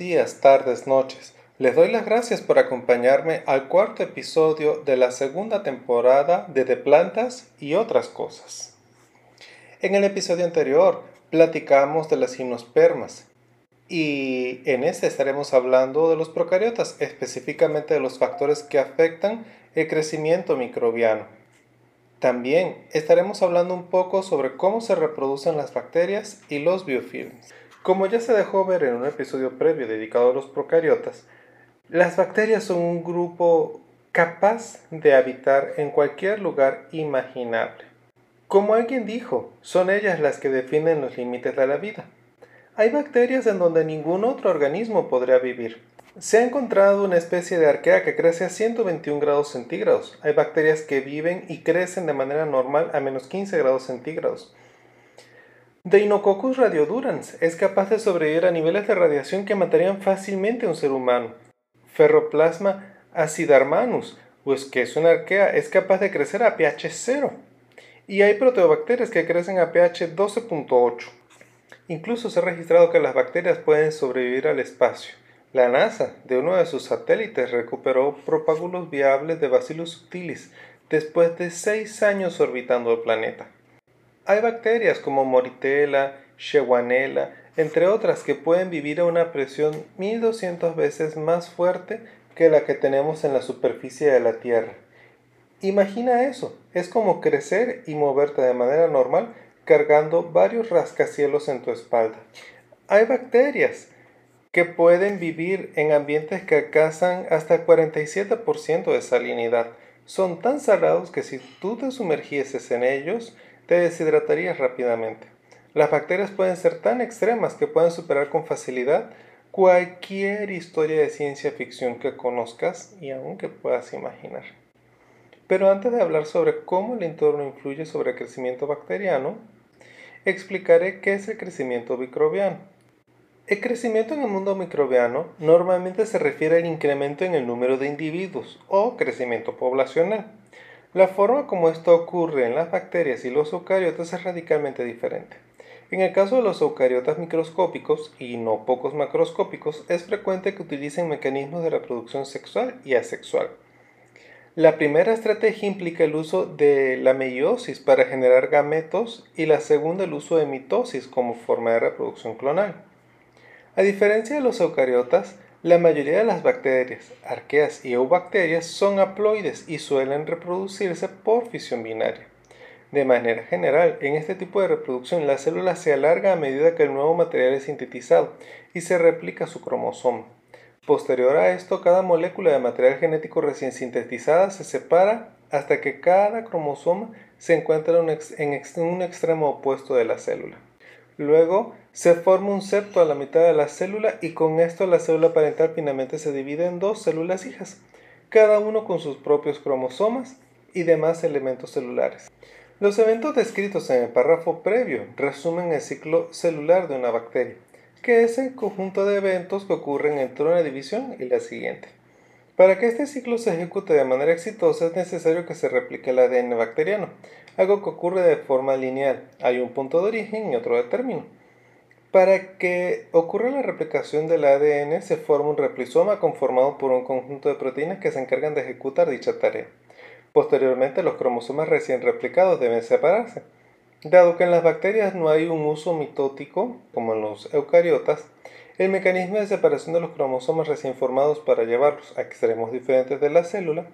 Días, tardes, noches. Les doy las gracias por acompañarme al cuarto episodio de la segunda temporada de De Plantas y otras cosas. En el episodio anterior platicamos de las gimnospermas y en este estaremos hablando de los procariotas, específicamente de los factores que afectan el crecimiento microbiano. También estaremos hablando un poco sobre cómo se reproducen las bacterias y los biofilms. Como ya se dejó ver en un episodio previo dedicado a los procariotas, las bacterias son un grupo capaz de habitar en cualquier lugar imaginable. Como alguien dijo, son ellas las que definen los límites de la vida. Hay bacterias en donde ningún otro organismo podría vivir. Se ha encontrado una especie de arquea que crece a 121 grados centígrados. Hay bacterias que viven y crecen de manera normal a menos 15 grados centígrados. Deinococcus radiodurans es capaz de sobrevivir a niveles de radiación que matarían fácilmente a un ser humano. Ferroplasma acidarmanus, pues que es una arquea, es capaz de crecer a pH 0. Y hay proteobacterias que crecen a pH 12.8. Incluso se ha registrado que las bacterias pueden sobrevivir al espacio. La NASA, de uno de sus satélites, recuperó propágulos viables de Bacillus subtilis después de seis años orbitando el planeta. Hay bacterias como Moritella, Shewannella, entre otras que pueden vivir a una presión 1200 veces más fuerte que la que tenemos en la superficie de la Tierra. Imagina eso, es como crecer y moverte de manera normal cargando varios rascacielos en tu espalda. Hay bacterias que pueden vivir en ambientes que alcanzan hasta 47% de salinidad. Son tan salados que si tú te sumergieses en ellos, te deshidratarías rápidamente. Las bacterias pueden ser tan extremas que pueden superar con facilidad cualquier historia de ciencia ficción que conozcas y aunque puedas imaginar. Pero antes de hablar sobre cómo el entorno influye sobre el crecimiento bacteriano, explicaré qué es el crecimiento microbiano. El crecimiento en el mundo microbiano normalmente se refiere al incremento en el número de individuos o crecimiento poblacional. La forma como esto ocurre en las bacterias y los eucariotas es radicalmente diferente. En el caso de los eucariotas microscópicos y no pocos macroscópicos, es frecuente que utilicen mecanismos de reproducción sexual y asexual. La primera estrategia implica el uso de la meiosis para generar gametos y la segunda el uso de mitosis como forma de reproducción clonal. A diferencia de los eucariotas, la mayoría de las bacterias, arqueas y eubacterias son haploides y suelen reproducirse por fisión binaria. De manera general, en este tipo de reproducción la célula se alarga a medida que el nuevo material es sintetizado y se replica su cromosoma. Posterior a esto, cada molécula de material genético recién sintetizada se separa hasta que cada cromosoma se encuentra en un extremo opuesto de la célula. Luego se forma un septo a la mitad de la célula y con esto la célula parental finalmente se divide en dos células hijas, cada uno con sus propios cromosomas y demás elementos celulares. Los eventos descritos en el párrafo previo resumen el ciclo celular de una bacteria, que es el conjunto de eventos que ocurren entre una división y la siguiente. Para que este ciclo se ejecute de manera exitosa es necesario que se replique el ADN bacteriano, algo que ocurre de forma lineal. Hay un punto de origen y otro de término. Para que ocurra la replicación del ADN se forma un replisoma conformado por un conjunto de proteínas que se encargan de ejecutar dicha tarea. Posteriormente los cromosomas recién replicados deben separarse. Dado que en las bacterias no hay un uso mitótico, como en los eucariotas, el mecanismo de separación de los cromosomas recién formados para llevarlos a extremos diferentes de la célula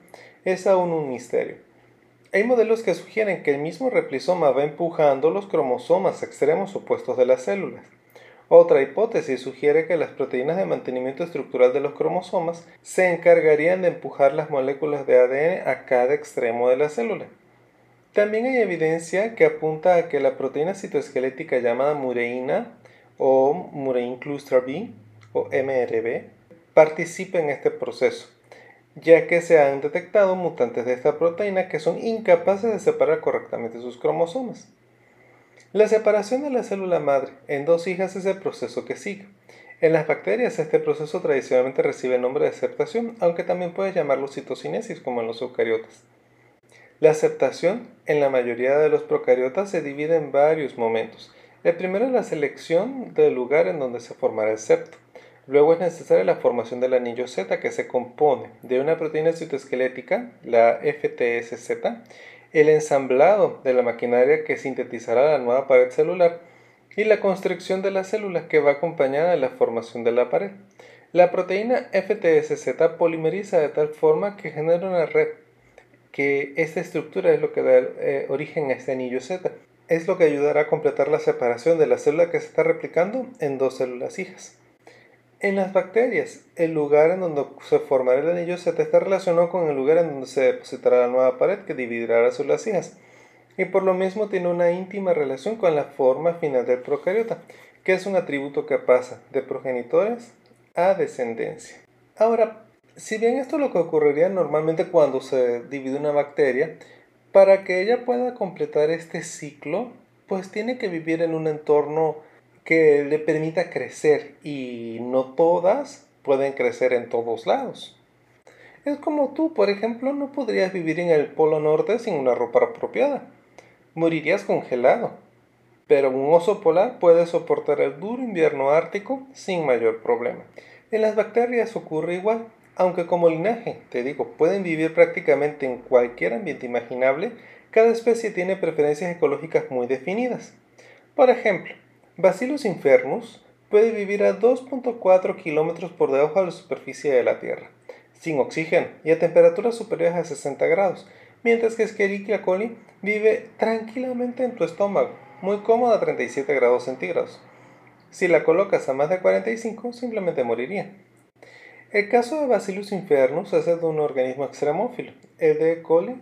es aún un misterio. Hay modelos que sugieren que el mismo replisoma va empujando los cromosomas extremos opuestos de las células. Otra hipótesis sugiere que las proteínas de mantenimiento estructural de los cromosomas se encargarían de empujar las moléculas de ADN a cada extremo de la célula. También hay evidencia que apunta a que la proteína citoesquelética llamada mureína o murein cluster B o MRB participa en este proceso, ya que se han detectado mutantes de esta proteína que son incapaces de separar correctamente sus cromosomas. La separación de la célula madre en dos hijas es el proceso que sigue. En las bacterias este proceso tradicionalmente recibe el nombre de aceptación, aunque también puedes llamarlo citocinesis como en los eucariotas. La aceptación en la mayoría de los procariotas se divide en varios momentos. El primero es la selección del lugar en donde se formará el septo. Luego es necesaria la formación del anillo Z que se compone de una proteína citoesquelética, la FTSZ, el ensamblado de la maquinaria que sintetizará la nueva pared celular y la constricción de las células que va acompañada de la formación de la pared. La proteína FTSZ polimeriza de tal forma que genera una red, que esta estructura es lo que da eh, origen a este anillo Z. Es lo que ayudará a completar la separación de la célula que se está replicando en dos células hijas. En las bacterias, el lugar en donde se formará el anillo Z está relacionado con el lugar en donde se depositará la nueva pared que dividirá células hijas, y por lo mismo tiene una íntima relación con la forma final del procariota, que es un atributo que pasa de progenitores a descendencia. Ahora, si bien esto es lo que ocurriría normalmente cuando se divide una bacteria, para que ella pueda completar este ciclo, pues tiene que vivir en un entorno que le permita crecer y no todas pueden crecer en todos lados. Es como tú, por ejemplo, no podrías vivir en el Polo Norte sin una ropa apropiada. Morirías congelado. Pero un oso polar puede soportar el duro invierno ártico sin mayor problema. En las bacterias ocurre igual, aunque como linaje, te digo, pueden vivir prácticamente en cualquier ambiente imaginable, cada especie tiene preferencias ecológicas muy definidas. Por ejemplo, Bacillus infernus puede vivir a 2.4 kilómetros por debajo de la superficie de la Tierra, sin oxígeno y a temperaturas superiores a 60 grados, mientras que Escherichia coli vive tranquilamente en tu estómago, muy cómoda a 37 grados centígrados. Si la colocas a más de 45, simplemente moriría. El caso de Bacillus infernus es el de un organismo extremófilo. El de coli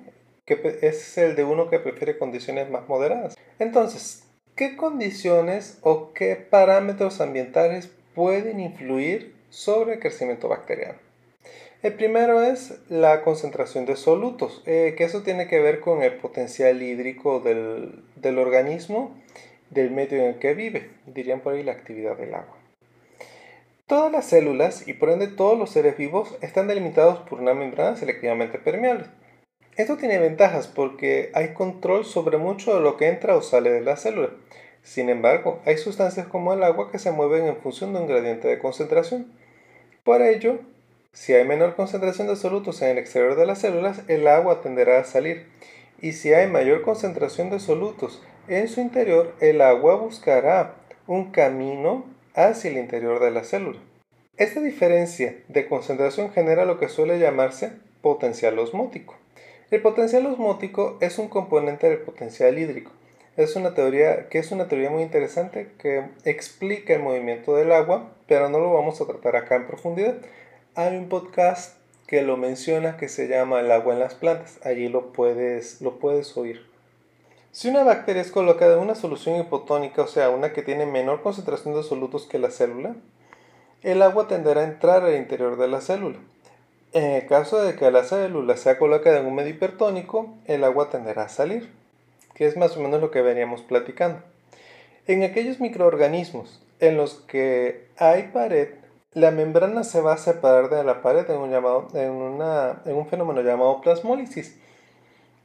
que es el de uno que prefiere condiciones más moderadas. Entonces, ¿Qué condiciones o qué parámetros ambientales pueden influir sobre el crecimiento bacteriano? El primero es la concentración de solutos, eh, que eso tiene que ver con el potencial hídrico del, del organismo, del medio en el que vive, dirían por ahí la actividad del agua. Todas las células y por ende todos los seres vivos están delimitados por una membrana selectivamente permeable. Esto tiene ventajas porque hay control sobre mucho de lo que entra o sale de la célula. Sin embargo, hay sustancias como el agua que se mueven en función de un gradiente de concentración. Por ello, si hay menor concentración de solutos en el exterior de las células, el agua tenderá a salir. Y si hay mayor concentración de solutos en su interior, el agua buscará un camino hacia el interior de la célula. Esta diferencia de concentración genera lo que suele llamarse potencial osmótico. El potencial osmótico es un componente del potencial hídrico. Es una teoría que es una teoría muy interesante que explica el movimiento del agua, pero no lo vamos a tratar acá en profundidad. Hay un podcast que lo menciona que se llama El agua en las plantas. Allí lo puedes, lo puedes oír. Si una bacteria es colocada en una solución hipotónica, o sea, una que tiene menor concentración de solutos que la célula, el agua tenderá a entrar al interior de la célula. En el caso de que la célula sea colocada en un medio hipertónico, el agua tenderá a salir, que es más o menos lo que veníamos platicando. En aquellos microorganismos en los que hay pared, la membrana se va a separar de la pared en un, llamado, en, en un fenómeno llamado plasmólisis,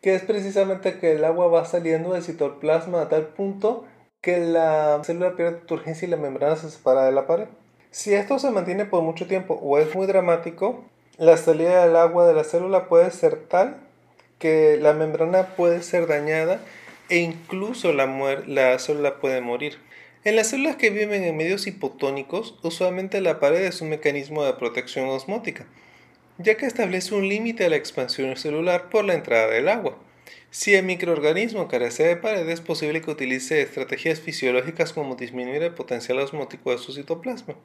que es precisamente que el agua va saliendo del citoplasma a tal punto que la célula pierde turgencia y la membrana se separa de la pared. Si esto se mantiene por mucho tiempo o es muy dramático, la salida del agua de la célula puede ser tal que la membrana puede ser dañada e incluso la, la célula puede morir. En las células que viven en medios hipotónicos, usualmente la pared es un mecanismo de protección osmótica, ya que establece un límite a la expansión celular por la entrada del agua. Si el microorganismo carece de pared, es posible que utilice estrategias fisiológicas como disminuir el potencial osmótico de su citoplasma.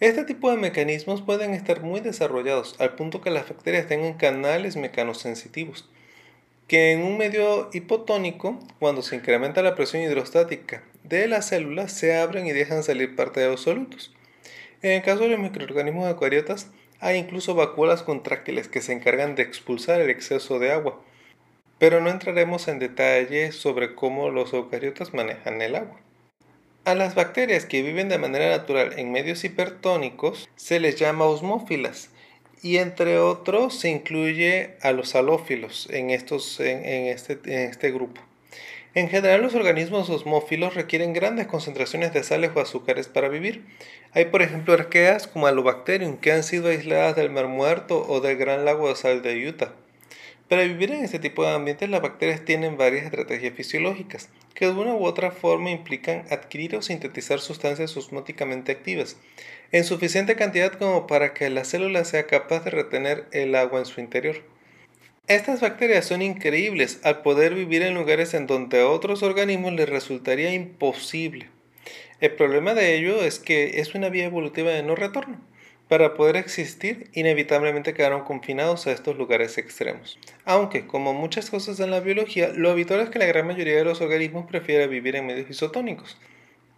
Este tipo de mecanismos pueden estar muy desarrollados al punto que las bacterias tengan canales mecanosensitivos, que en un medio hipotónico, cuando se incrementa la presión hidrostática de las células, se abren y dejan salir parte de los solutos. En el caso de los microorganismos eucariotas, hay incluso vacuolas contráctiles que se encargan de expulsar el exceso de agua. Pero no entraremos en detalle sobre cómo los eucariotas manejan el agua. A las bacterias que viven de manera natural en medios hipertónicos se les llama osmófilas y entre otros se incluye a los halófilos en, estos, en, este, en este grupo. En general, los organismos osmófilos requieren grandes concentraciones de sales o azúcares para vivir. Hay, por ejemplo, arqueas como Alobacterium que han sido aisladas del Mar Muerto o del Gran Lago de Sal de Utah. Para vivir en este tipo de ambientes, las bacterias tienen varias estrategias fisiológicas, que de una u otra forma implican adquirir o sintetizar sustancias osmóticamente activas, en suficiente cantidad como para que la célula sea capaz de retener el agua en su interior. Estas bacterias son increíbles al poder vivir en lugares en donde a otros organismos les resultaría imposible. El problema de ello es que es una vía evolutiva de no retorno para poder existir, inevitablemente quedaron confinados a estos lugares extremos. Aunque, como muchas cosas en la biología, lo habitual es que la gran mayoría de los organismos prefiera vivir en medios isotónicos.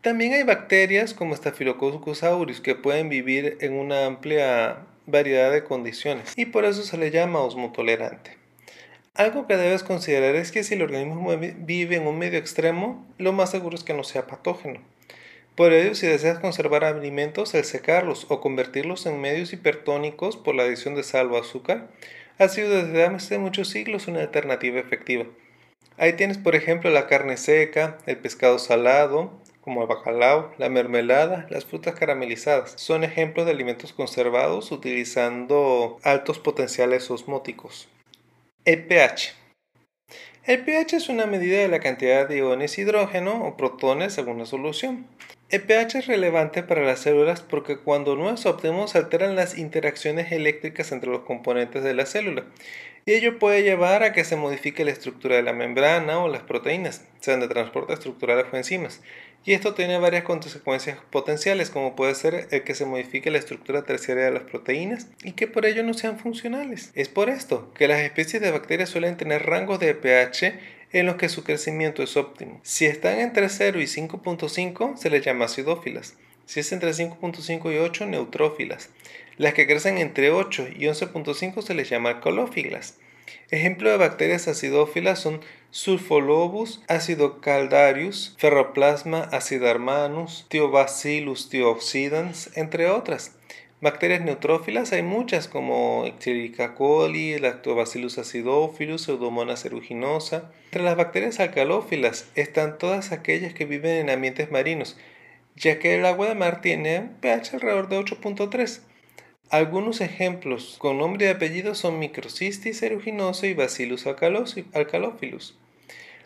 También hay bacterias como Staphylococcus aureus que pueden vivir en una amplia variedad de condiciones y por eso se le llama osmotolerante. Algo que debes considerar es que si el organismo vive en un medio extremo, lo más seguro es que no sea patógeno. Por ello, si deseas conservar alimentos, el secarlos o convertirlos en medios hipertónicos por la adición de sal o azúcar ha sido desde hace muchos siglos una alternativa efectiva. Ahí tienes, por ejemplo, la carne seca, el pescado salado, como el bacalao, la mermelada, las frutas caramelizadas. Son ejemplos de alimentos conservados utilizando altos potenciales osmóticos. El pH. El pH es una medida de la cantidad de iones hidrógeno o protones según la solución. El pH es relevante para las células porque cuando no es óptimo se alteran las interacciones eléctricas entre los componentes de la célula y ello puede llevar a que se modifique la estructura de la membrana o las proteínas, sean de transporte estructural o enzimas. Y esto tiene varias consecuencias potenciales, como puede ser el que se modifique la estructura terciaria de las proteínas y que por ello no sean funcionales. Es por esto que las especies de bacterias suelen tener rangos de pH en los que su crecimiento es óptimo. Si están entre 0 y 5.5 se les llama acidófilas. Si es entre 5.5 y 8, neutrófilas. Las que crecen entre 8 y 11.5 se les llama alcohófilas. Ejemplo de bacterias acidófilas son Sulfolobus acidocaldarius, Ferroplasma acidarmanus, Thiobacillus thiooxidans, entre otras. Bacterias neutrófilas hay muchas como Escherichia coli, Lactobacillus acidophilus, Pseudomonas aeruginosa. Entre las bacterias alcalófilas están todas aquellas que viven en ambientes marinos, ya que el agua de mar tiene pH alrededor de 8.3. Algunos ejemplos con nombre y apellido son Microcystis aeruginosa y Bacillus alcalóphilus.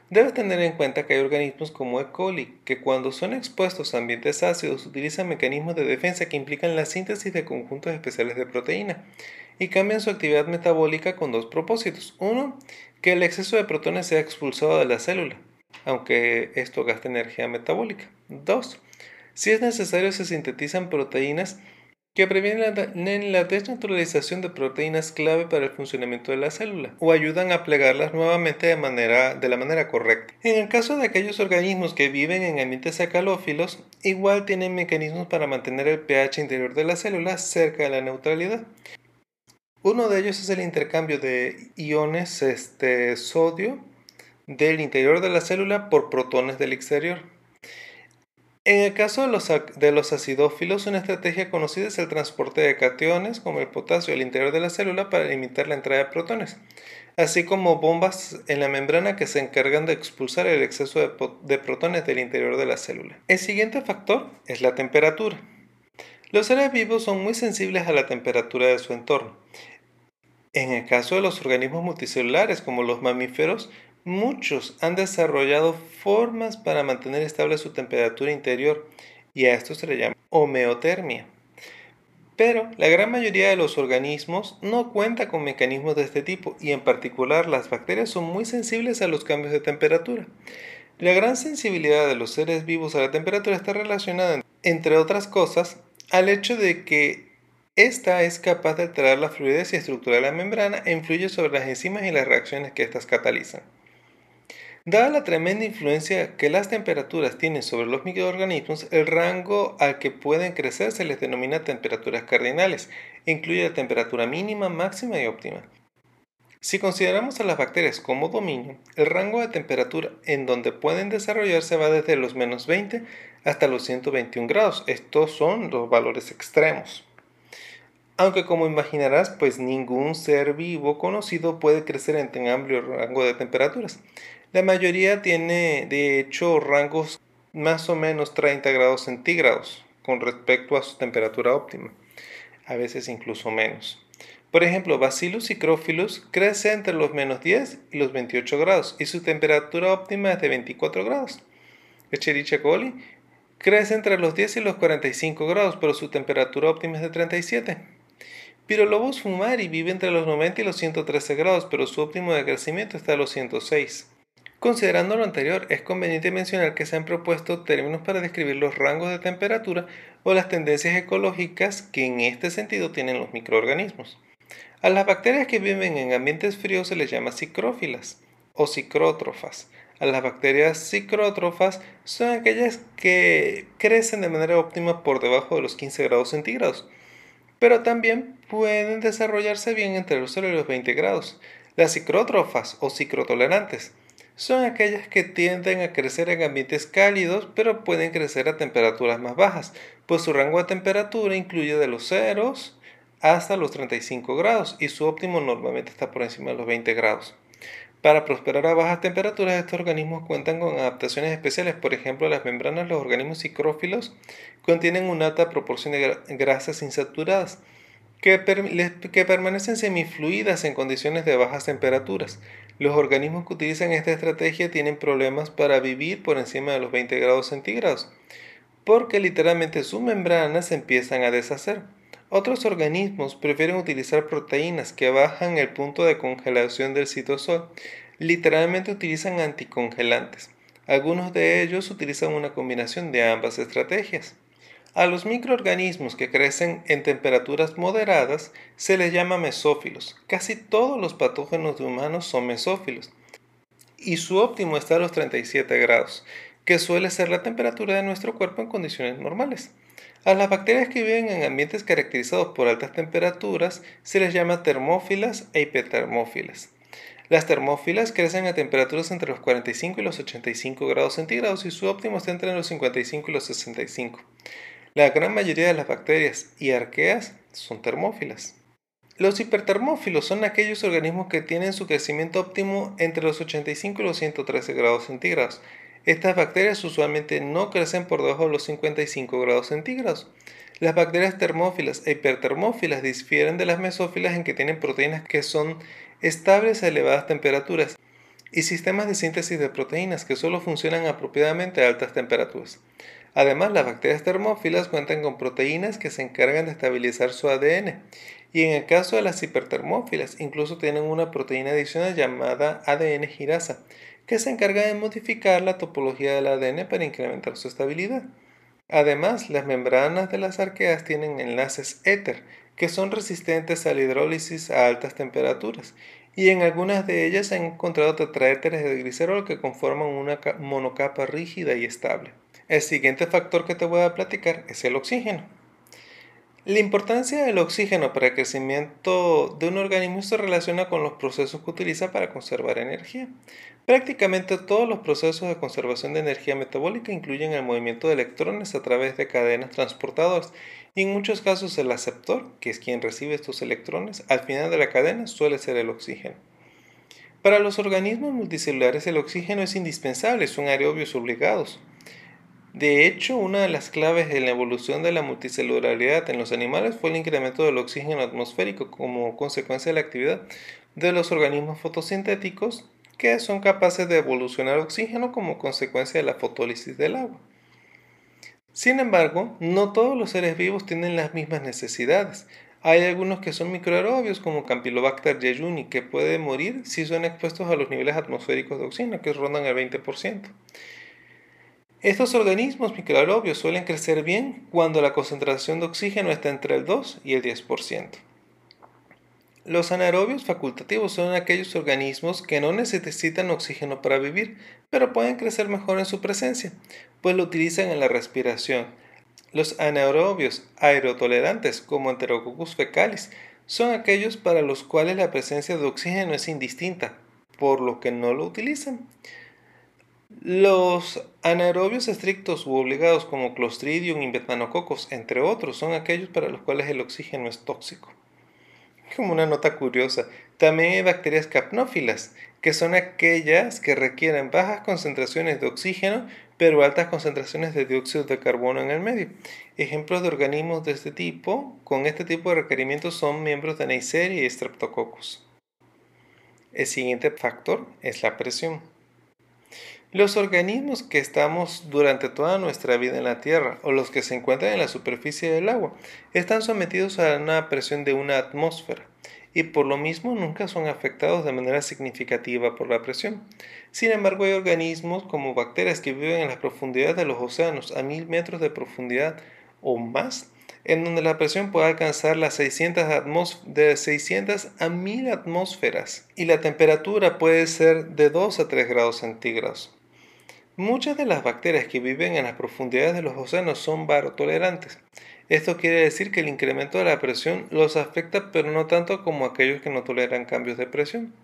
Debes tener en cuenta que hay organismos como E. coli que cuando son expuestos a ambientes ácidos utilizan mecanismos de defensa que implican la síntesis de conjuntos especiales de proteína y cambian su actividad metabólica con dos propósitos. Uno, que el exceso de protones sea expulsado de la célula, aunque esto gasta energía metabólica. Dos, si es necesario se sintetizan proteínas que previenen la desnaturalización de proteínas clave para el funcionamiento de la célula o ayudan a plegarlas nuevamente de, manera, de la manera correcta. En el caso de aquellos organismos que viven en ambientes acalófilos, igual tienen mecanismos para mantener el pH interior de la célula cerca de la neutralidad. Uno de ellos es el intercambio de iones este, sodio del interior de la célula por protones del exterior. En el caso de los, de los acidófilos, una estrategia conocida es el transporte de cationes, como el potasio, al interior de la célula para limitar la entrada de protones, así como bombas en la membrana que se encargan de expulsar el exceso de, de protones del interior de la célula. El siguiente factor es la temperatura. Los seres vivos son muy sensibles a la temperatura de su entorno. En el caso de los organismos multicelulares, como los mamíferos, Muchos han desarrollado formas para mantener estable su temperatura interior y a esto se le llama homeotermia. Pero la gran mayoría de los organismos no cuenta con mecanismos de este tipo y en particular las bacterias son muy sensibles a los cambios de temperatura. La gran sensibilidad de los seres vivos a la temperatura está relacionada, entre otras cosas, al hecho de que esta es capaz de alterar la fluidez y estructura de la membrana e influye sobre las enzimas y las reacciones que éstas catalizan. Dada la tremenda influencia que las temperaturas tienen sobre los microorganismos, el rango al que pueden crecer se les denomina temperaturas cardinales, incluye la temperatura mínima, máxima y óptima. Si consideramos a las bacterias como dominio, el rango de temperatura en donde pueden desarrollarse va desde los menos 20 hasta los 121 grados. Estos son los valores extremos. Aunque como imaginarás, pues ningún ser vivo conocido puede crecer en tan amplio rango de temperaturas. La mayoría tiene de hecho rangos más o menos 30 grados centígrados con respecto a su temperatura óptima, a veces incluso menos. Por ejemplo, Bacillus crofilus crece entre los menos 10 y los 28 grados y su temperatura óptima es de 24 grados. Echerichia coli crece entre los 10 y los 45 grados, pero su temperatura óptima es de 37. Pirolobos fumari vive entre los 90 y los 113 grados, pero su óptimo de crecimiento está a los 106. Considerando lo anterior, es conveniente mencionar que se han propuesto términos para describir los rangos de temperatura o las tendencias ecológicas que en este sentido tienen los microorganismos. A las bacterias que viven en ambientes fríos se les llama cicrófilas o cicrótrofas. A las bacterias cicrótrofas son aquellas que crecen de manera óptima por debajo de los 15 grados centígrados, pero también pueden desarrollarse bien entre los 0 y los 20 grados. Las cicrótrofas o cicrotolerantes son aquellas que tienden a crecer en ambientes cálidos, pero pueden crecer a temperaturas más bajas, pues su rango de temperatura incluye de los ceros hasta los 35 grados y su óptimo normalmente está por encima de los 20 grados. Para prosperar a bajas temperaturas, estos organismos cuentan con adaptaciones especiales. Por ejemplo, las membranas los organismos psicrófilos contienen una alta proporción de grasas insaturadas que, que permanecen semifluidas en condiciones de bajas temperaturas. Los organismos que utilizan esta estrategia tienen problemas para vivir por encima de los 20 grados centígrados, porque literalmente sus membranas empiezan a deshacer. Otros organismos prefieren utilizar proteínas que bajan el punto de congelación del citosol. Literalmente utilizan anticongelantes. Algunos de ellos utilizan una combinación de ambas estrategias. A los microorganismos que crecen en temperaturas moderadas se les llama mesófilos. Casi todos los patógenos de humanos son mesófilos. Y su óptimo está a los 37 grados, que suele ser la temperatura de nuestro cuerpo en condiciones normales. A las bacterias que viven en ambientes caracterizados por altas temperaturas se les llama termófilas e hipertermófilas. Las termófilas crecen a temperaturas entre los 45 y los 85 grados centígrados y su óptimo está entre los 55 y los 65. La gran mayoría de las bacterias y arqueas son termófilas. Los hipertermófilos son aquellos organismos que tienen su crecimiento óptimo entre los 85 y los 113 grados centígrados. Estas bacterias usualmente no crecen por debajo de los 55 grados centígrados. Las bacterias termófilas e hipertermófilas difieren de las mesófilas en que tienen proteínas que son estables a elevadas temperaturas y sistemas de síntesis de proteínas que solo funcionan apropiadamente a altas temperaturas. Además, las bacterias termófilas cuentan con proteínas que se encargan de estabilizar su ADN. Y en el caso de las hipertermófilas, incluso tienen una proteína adicional llamada ADN girasa, que se encarga de modificar la topología del ADN para incrementar su estabilidad. Además, las membranas de las arqueas tienen enlaces éter, que son resistentes a la hidrólisis a altas temperaturas, y en algunas de ellas se han encontrado tetraéteres de glicerol que conforman una monocapa rígida y estable. El siguiente factor que te voy a platicar es el oxígeno. La importancia del oxígeno para el crecimiento de un organismo se relaciona con los procesos que utiliza para conservar energía. Prácticamente todos los procesos de conservación de energía metabólica incluyen el movimiento de electrones a través de cadenas transportadoras y en muchos casos el aceptor, que es quien recibe estos electrones, al final de la cadena suele ser el oxígeno. Para los organismos multicelulares el oxígeno es indispensable, son aerobios obligados. De hecho, una de las claves de la evolución de la multicelularidad en los animales fue el incremento del oxígeno atmosférico como consecuencia de la actividad de los organismos fotosintéticos que son capaces de evolucionar oxígeno como consecuencia de la fotólisis del agua. Sin embargo, no todos los seres vivos tienen las mismas necesidades. Hay algunos que son microaerobios como Campylobacter jejuni que pueden morir si son expuestos a los niveles atmosféricos de oxígeno que rondan el 20%. Estos organismos microaerobios suelen crecer bien cuando la concentración de oxígeno está entre el 2 y el 10%. Los anaerobios facultativos son aquellos organismos que no necesitan oxígeno para vivir, pero pueden crecer mejor en su presencia, pues lo utilizan en la respiración. Los anaerobios aerotolerantes, como Enterococcus fecalis, son aquellos para los cuales la presencia de oxígeno es indistinta, por lo que no lo utilizan. Los anaerobios estrictos u obligados como Clostridium y Metanococcus, entre otros, son aquellos para los cuales el oxígeno es tóxico. Como una nota curiosa, también hay bacterias capnófilas, que son aquellas que requieren bajas concentraciones de oxígeno pero altas concentraciones de dióxido de carbono en el medio. Ejemplos de organismos de este tipo, con este tipo de requerimientos, son miembros de Neisseria y Streptococcus. El siguiente factor es la presión. Los organismos que estamos durante toda nuestra vida en la Tierra o los que se encuentran en la superficie del agua están sometidos a una presión de una atmósfera y por lo mismo nunca son afectados de manera significativa por la presión. Sin embargo, hay organismos como bacterias que viven en las profundidades de los océanos a mil metros de profundidad o más, en donde la presión puede alcanzar las 600 de 600 a 1000 atmósferas y la temperatura puede ser de 2 a 3 grados centígrados. Muchas de las bacterias que viven en las profundidades de los océanos son barotolerantes. Esto quiere decir que el incremento de la presión los afecta pero no tanto como aquellos que no toleran cambios de presión.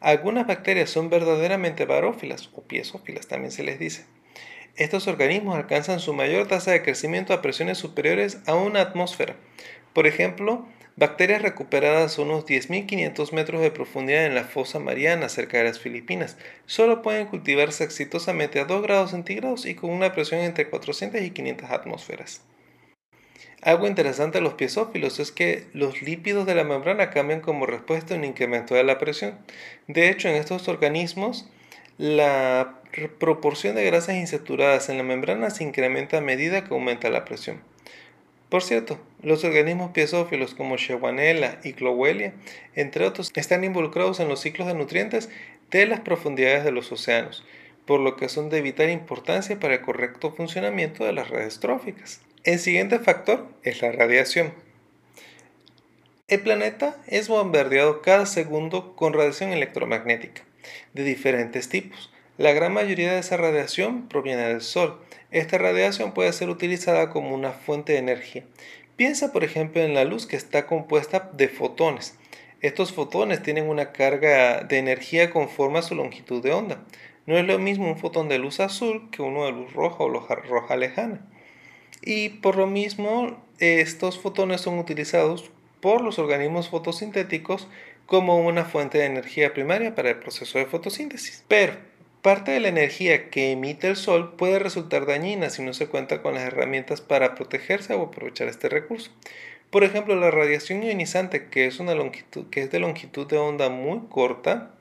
Algunas bacterias son verdaderamente barófilas o piezófilas también se les dice. Estos organismos alcanzan su mayor tasa de crecimiento a presiones superiores a una atmósfera. Por ejemplo, bacterias recuperadas a unos 10.500 metros de profundidad en la fosa mariana cerca de las Filipinas solo pueden cultivarse exitosamente a 2 grados centígrados y con una presión entre 400 y 500 atmósferas. Algo interesante de los piezófilos es que los lípidos de la membrana cambian como respuesta a un incremento de la presión. De hecho, en estos organismos, la proporción de grasas insaturadas en la membrana se incrementa a medida que aumenta la presión. Por cierto, los organismos piezófilos como Shewanella y Clowelia, entre otros, están involucrados en los ciclos de nutrientes de las profundidades de los océanos, por lo que son de vital importancia para el correcto funcionamiento de las redes tróficas. El siguiente factor es la radiación. El planeta es bombardeado cada segundo con radiación electromagnética de diferentes tipos. La gran mayoría de esa radiación proviene del Sol. Esta radiación puede ser utilizada como una fuente de energía. Piensa por ejemplo en la luz que está compuesta de fotones. Estos fotones tienen una carga de energía conforme a su longitud de onda. No es lo mismo un fotón de luz azul que uno de luz roja o roja lejana y por lo mismo estos fotones son utilizados por los organismos fotosintéticos como una fuente de energía primaria para el proceso de fotosíntesis. Pero parte de la energía que emite el sol puede resultar dañina si no se cuenta con las herramientas para protegerse o aprovechar este recurso. Por ejemplo, la radiación ionizante, que es, de longitud de onda muy corta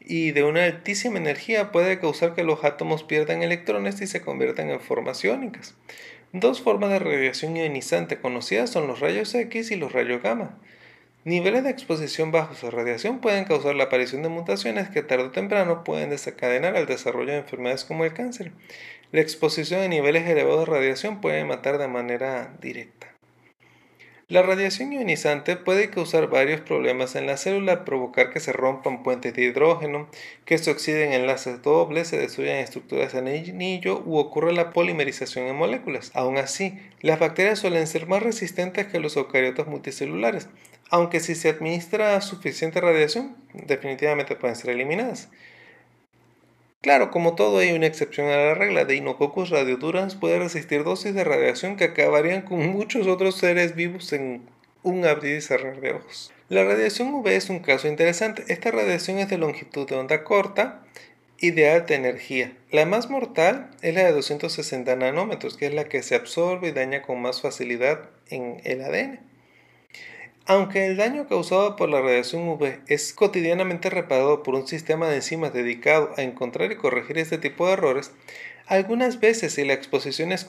y de una altísima energía, puede causar que los átomos pierdan electrones y se conviertan en formas iónicas. Dos formas de radiación ionizante conocidas son los rayos X y los rayos gamma. Niveles de exposición bajos a radiación pueden causar la aparición de mutaciones que tarde o temprano pueden desencadenar el desarrollo de enfermedades como el cáncer. La exposición a niveles elevados de radiación puede matar de manera directa. La radiación ionizante puede causar varios problemas en la célula, provocar que se rompan puentes de hidrógeno, que se oxiden enlaces dobles, se destruyan estructuras en anillo u ocurra la polimerización en moléculas. Aún así, las bacterias suelen ser más resistentes que los eucariotas multicelulares, aunque si se administra suficiente radiación, definitivamente pueden ser eliminadas. Claro, como todo hay una excepción a la regla. de Deinococcus radiodurans puede resistir dosis de radiación que acabarían con muchos otros seres vivos en un abrir y cerrar de ojos. La radiación UV es un caso interesante. Esta radiación es de longitud de onda corta y de alta energía. La más mortal es la de 260 nanómetros, que es la que se absorbe y daña con más facilidad en el ADN. Aunque el daño causado por la radiación UV es cotidianamente reparado por un sistema de enzimas dedicado a encontrar y corregir este tipo de errores, algunas veces si la exposición es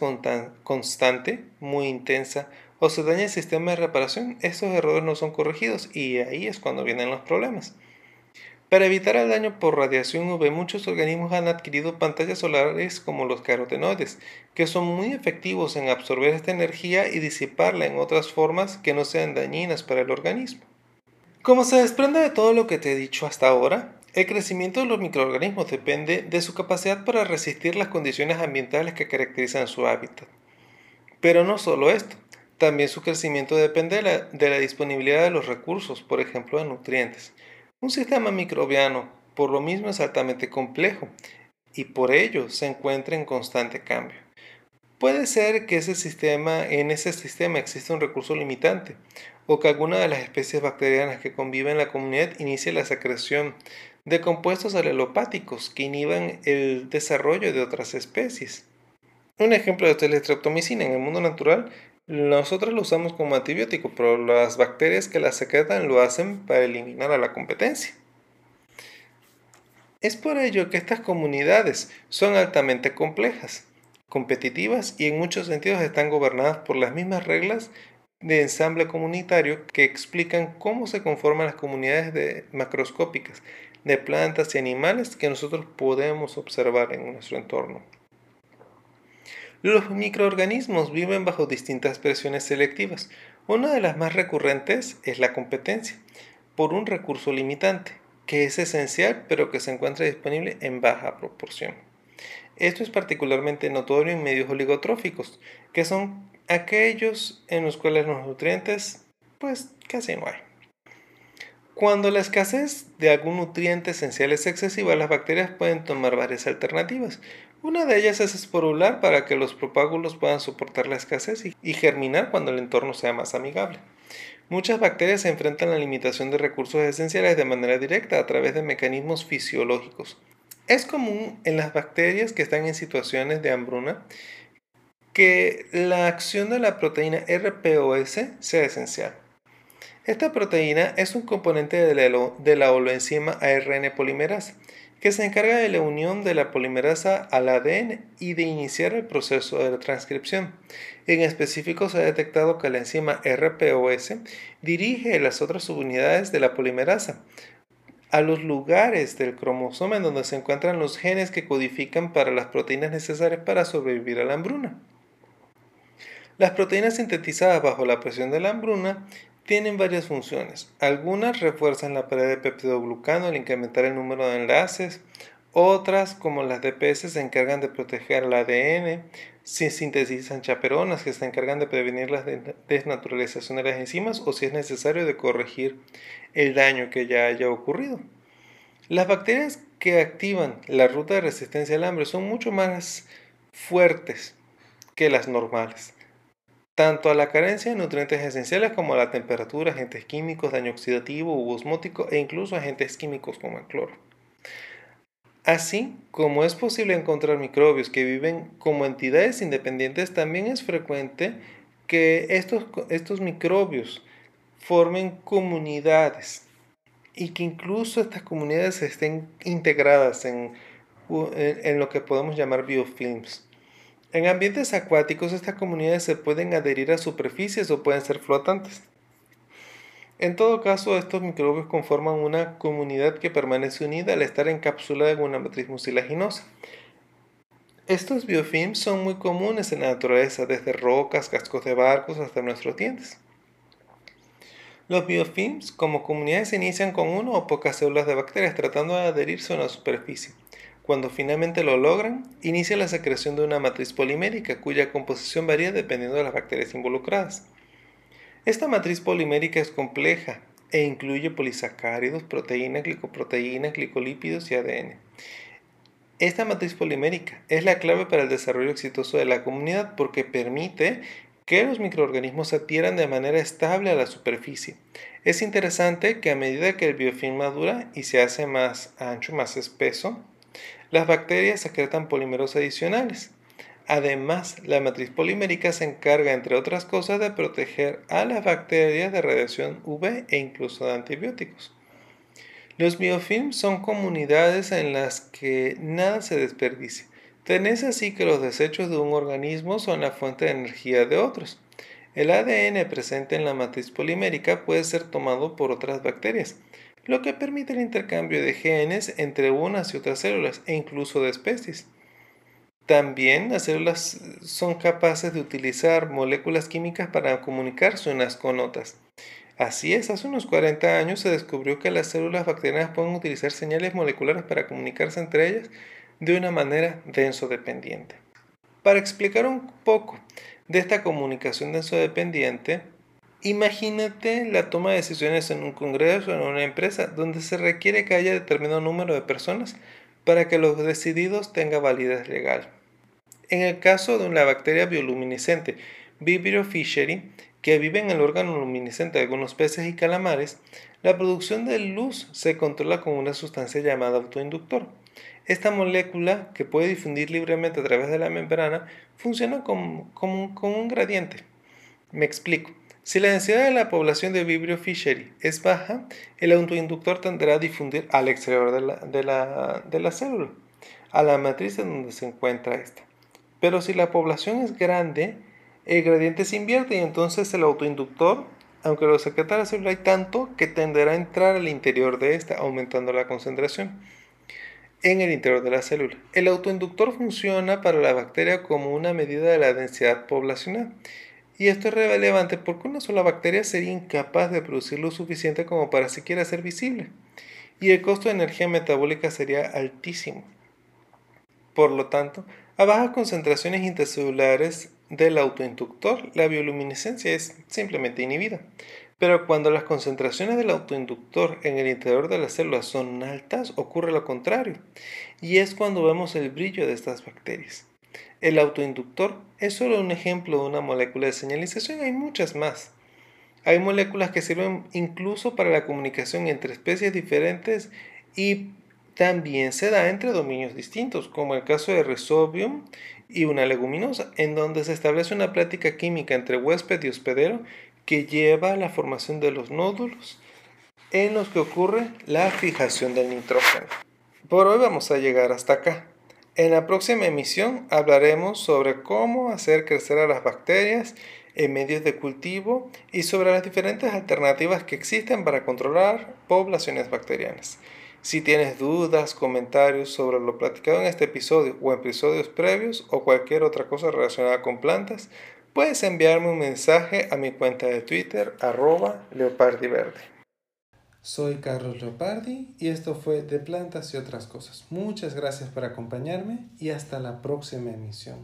constante, muy intensa, o se daña el sistema de reparación, estos errores no son corregidos y ahí es cuando vienen los problemas. Para evitar el daño por radiación UV, muchos organismos han adquirido pantallas solares como los carotenoides, que son muy efectivos en absorber esta energía y disiparla en otras formas que no sean dañinas para el organismo. Como se desprende de todo lo que te he dicho hasta ahora, el crecimiento de los microorganismos depende de su capacidad para resistir las condiciones ambientales que caracterizan su hábitat. Pero no solo esto, también su crecimiento depende de la, disponibilidad de los recursos, por ejemplo de nutrientes. Un sistema microbiano, por lo mismo, es altamente complejo y por ello se encuentra en constante cambio. Puede ser que en ese sistema exista un recurso limitante o que alguna de las especies bacterianas que conviven en la comunidad inicie la secreción de compuestos alelopáticos que inhiban el desarrollo de otras especies. Un ejemplo de esto es la streptomicina. En el mundo natural, nosotros lo usamos como antibiótico, pero las bacterias que la secretan lo hacen para eliminar a la competencia. Es por ello que estas comunidades son altamente complejas, competitivas y en muchos sentidos están gobernadas por las mismas reglas de ensamble comunitario que explican cómo se conforman las comunidades macroscópicas de plantas y animales que nosotros podemos observar en nuestro entorno. Los microorganismos viven bajo distintas presiones selectivas. Una de las más recurrentes es la competencia, por un recurso limitante, que es esencial pero que se encuentra disponible en baja proporción. Esto es particularmente notorio en medios oligotróficos, que son aquellos en los cuales los nutrientes pues casi no hay. Cuando la escasez de algún nutriente esencial es excesiva, las bacterias pueden tomar varias alternativas. Una de ellas es esporular para que los propágulos puedan soportar la escasez y germinar cuando el entorno sea más amigable. Muchas bacterias se enfrentan a la limitación de recursos esenciales de manera directa a través de mecanismos fisiológicos. Es común en las bacterias que están en situaciones de hambruna que la acción de la proteína RPOS sea esencial. Esta proteína es un componente de la, holoenzima ARN polimerasa, que se encarga de la unión de la polimerasa al ADN y de iniciar el proceso de la transcripción. En específico, se ha detectado que la enzima RPOS dirige las otras subunidades de la polimerasa a los lugares del cromosoma en donde se encuentran los genes que codifican para las proteínas necesarias para sobrevivir a la hambruna. Las proteínas sintetizadas bajo la presión de la hambruna tienen varias funciones. Algunas refuerzan la pared de peptidoglucano al incrementar el número de enlaces. Otras, como las DPS, se encargan de proteger el ADN. Se sintetizan chaperonas que se encargan de prevenir la desnaturalización de las enzimas o si es necesario de corregir el daño que ya haya ocurrido. Las bacterias que activan la ruta de resistencia al hambre son mucho más fuertes que las normales tanto a la carencia de nutrientes esenciales como a la temperatura, agentes químicos, daño oxidativo u osmótico e incluso agentes químicos como el cloro. Así como es posible encontrar microbios que viven como entidades independientes, también es frecuente que estos, estos microbios formen comunidades y que incluso estas comunidades estén integradas en, en lo que podemos llamar biofilms. En ambientes acuáticos estas comunidades se pueden adherir a superficies o pueden ser flotantes. En todo caso, estos microbios conforman una comunidad que permanece unida al estar encapsulada en una matriz mucilaginosa. Estos biofilms son muy comunes en la naturaleza, desde rocas, cascos de barcos hasta nuestros dientes. Los biofilms como comunidades se inician con una o pocas células de bacterias tratando de adherirse a una superficie. Cuando finalmente lo logran, inicia la secreción de una matriz polimérica cuya composición varía dependiendo de las bacterias involucradas. Esta matriz polimérica es compleja e incluye polisacáridos, proteínas, glicoproteínas, glicolípidos y ADN. Esta matriz polimérica es la clave para el desarrollo exitoso de la comunidad porque permite que los microorganismos se adhieran de manera estable a la superficie. Es interesante que a medida que el biofilm madura y se hace más ancho, más espeso, las bacterias secretan polímeros adicionales. Además, la matriz polimérica se encarga, entre otras cosas, de proteger a las bacterias de radiación UV e incluso de antibióticos. Los biofilms son comunidades en las que nada se desperdicia. Tenés así que los desechos de un organismo son la fuente de energía de otros. El ADN presente en la matriz polimérica puede ser tomado por otras bacterias, lo que permite el intercambio de genes entre unas y otras células e incluso de especies. También las células son capaces de utilizar moléculas químicas para comunicarse unas con otras. Así es, hace unos 40 años se descubrió que las células bacterianas pueden utilizar señales moleculares para comunicarse entre ellas de una manera denso-dependiente. Para explicar un poco de esta comunicación denso-dependiente, Imagínate la toma de decisiones en un congreso o en una empresa donde se requiere que haya determinado número de personas para que los decididos tengan validez legal. En el caso de una bacteria bioluminiscente, Vibrio fischeri, que vive en el órgano luminiscente de algunos peces y calamares, la producción de luz se controla con una sustancia llamada autoinductor. Esta molécula, que puede difundir libremente a través de la membrana, funciona como, un gradiente. Me explico. Si la densidad de la población de Vibrio fischeri es baja, el autoinductor tenderá a difundir al exterior de la, de, la, célula, a la matriz en donde se encuentra esta. Pero si la población es grande, el gradiente se invierte y entonces el autoinductor, aunque lo secreta la célula hay tanto que tenderá a entrar al interior de esta, aumentando la concentración en el interior de la célula. El autoinductor funciona para la bacteria como una medida de la densidad poblacional. Y esto es relevante porque una sola bacteria sería incapaz de producir lo suficiente como para siquiera ser visible. Y el costo de energía metabólica sería altísimo. Por lo tanto, a bajas concentraciones intercelulares del autoinductor, la bioluminescencia es simplemente inhibida. Pero cuando las concentraciones del autoinductor en el interior de las células son altas, ocurre lo contrario, y es cuando vemos el brillo de estas bacterias. El autoinductor es solo un ejemplo de una molécula de señalización, hay muchas más. Hay moléculas que sirven incluso para la comunicación entre especies diferentes y también se da entre dominios distintos, como el caso de Rhizobium y una leguminosa, en donde se establece una plática química entre huésped y hospedero que lleva a la formación de los nódulos en los que ocurre la fijación del nitrógeno. Por hoy vamos a llegar hasta acá. En la próxima emisión hablaremos sobre cómo hacer crecer a las bacterias en medios de cultivo y sobre las diferentes alternativas que existen para controlar poblaciones bacterianas. Si tienes dudas, comentarios sobre lo platicado en este episodio o episodios previos o cualquier otra cosa relacionada con plantas, puedes enviarme un mensaje a mi cuenta de Twitter, arroba leopardiverde. Soy Carlos Leopardi y esto fue De Plantas y otras cosas. Muchas gracias por acompañarme y hasta la próxima emisión.